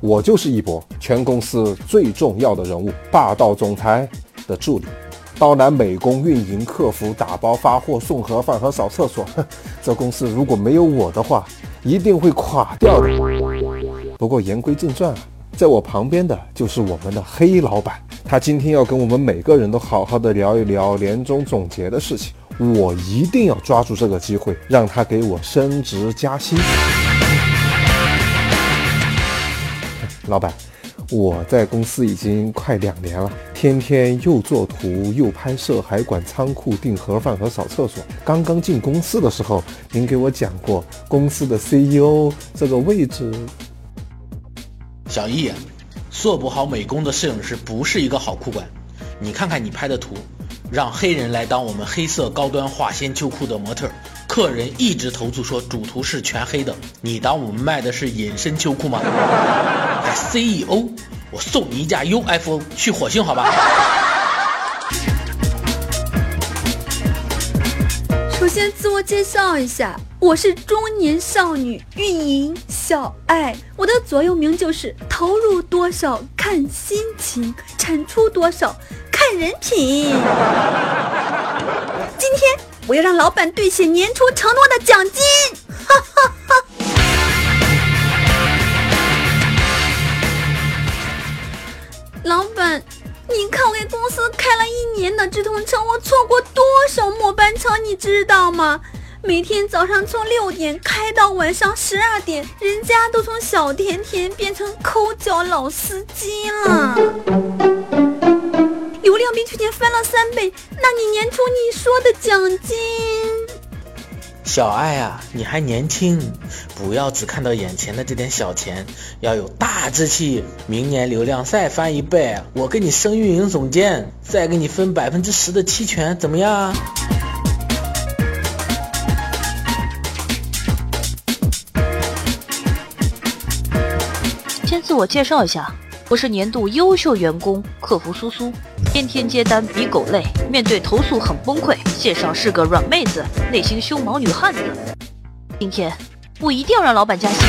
我就是一博，全公司最重要的人物，霸道总裁的助理，包揽美工、运营、客服、打包、发货、送盒饭和扫厕所。这公司如果没有我的话，一定会垮掉的。不过言归正传啊，在我旁边的就是我们的黑老板，他今天要跟我们每个人都好好的聊一聊年终总结的事情。我一定要抓住这个机会，让他给我升职加薪。老板，我在公司已经快两年了，天天又做图又拍摄，还管仓库订盒饭和扫厕所。刚刚进公司的时候，您给我讲过公司的 CEO 这个位置。小易，做不好美工的摄影师不是一个好库管。你看看你拍的图，让黑人来当我们黑色高端化纤秋裤的模特，客人一直投诉说主图是全黑的，你当我们卖的是隐身秋裤吗？CEO，我送你一架 UFO 去火星，好吧？首先自我介绍一下，我是中年少女运营小爱，我的座右铭就是投入多少看心情，产出多少看人品。今天我要让老板兑现年初承诺的奖金，哈哈我错过多少末班车，你知道吗？每天早上从六点开到晚上十二点，人家都从小甜甜变成抠脚老司机了。流量比去年翻了三倍，那你年初你说的奖金？小爱啊，你还年轻，不要只看到眼前的这点小钱，要有大志气。明年流量再翻一倍，我给你升运营总监，再给你分百分之十的期权，怎么样？先自我介绍一下。我是年度优秀员工，客服苏苏，天天接单比狗累，面对投诉很崩溃，线上是个软妹子，内心凶毛女汉子。今天我一定要让老板加薪。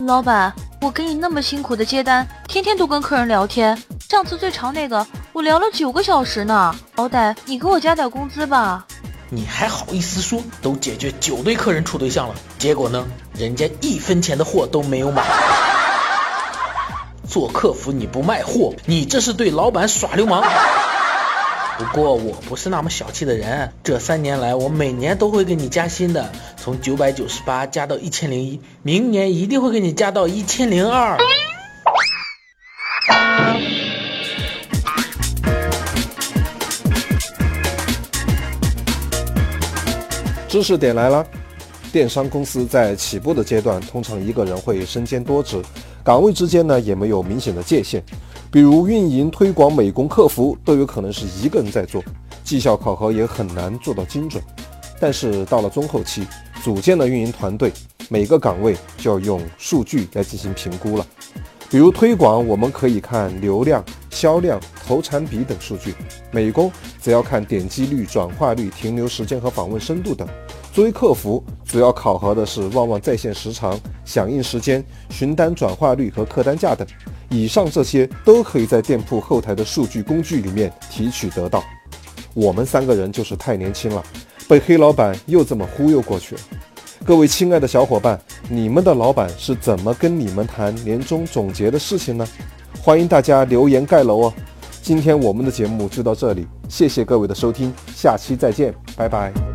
老板，我给你那么辛苦的接单，天天都跟客人聊天，上次最长那个我聊了九个小时呢，好歹你给我加点工资吧。你还好意思说？都解决九对客人处对象了，结果呢？人家一分钱的货都没有买。做客服你不卖货，你这是对老板耍流氓。不过我不是那么小气的人，这三年来我每年都会给你加薪的，从九百九十八加到一千零一，明年一定会给你加到一千零二。知识点来了，电商公司在起步的阶段，通常一个人会身兼多职，岗位之间呢也没有明显的界限，比如运营、推广、美工、客服都有可能是一个人在做，绩效考核也很难做到精准。但是到了中后期，组建了运营团队，每个岗位就要用数据来进行评估了。比如推广，我们可以看流量、销量、投产比等数据；美工则要看点击率、转化率、停留时间和访问深度等。作为客服，主要考核的是旺旺在线时长、响应时间、询单转化率和客单价等。以上这些都可以在店铺后台的数据工具里面提取得到。我们三个人就是太年轻了，被黑老板又这么忽悠过去了。各位亲爱的小伙伴，你们的老板是怎么跟你们谈年终总结的事情呢？欢迎大家留言盖楼哦！今天我们的节目就到这里，谢谢各位的收听，下期再见，拜拜。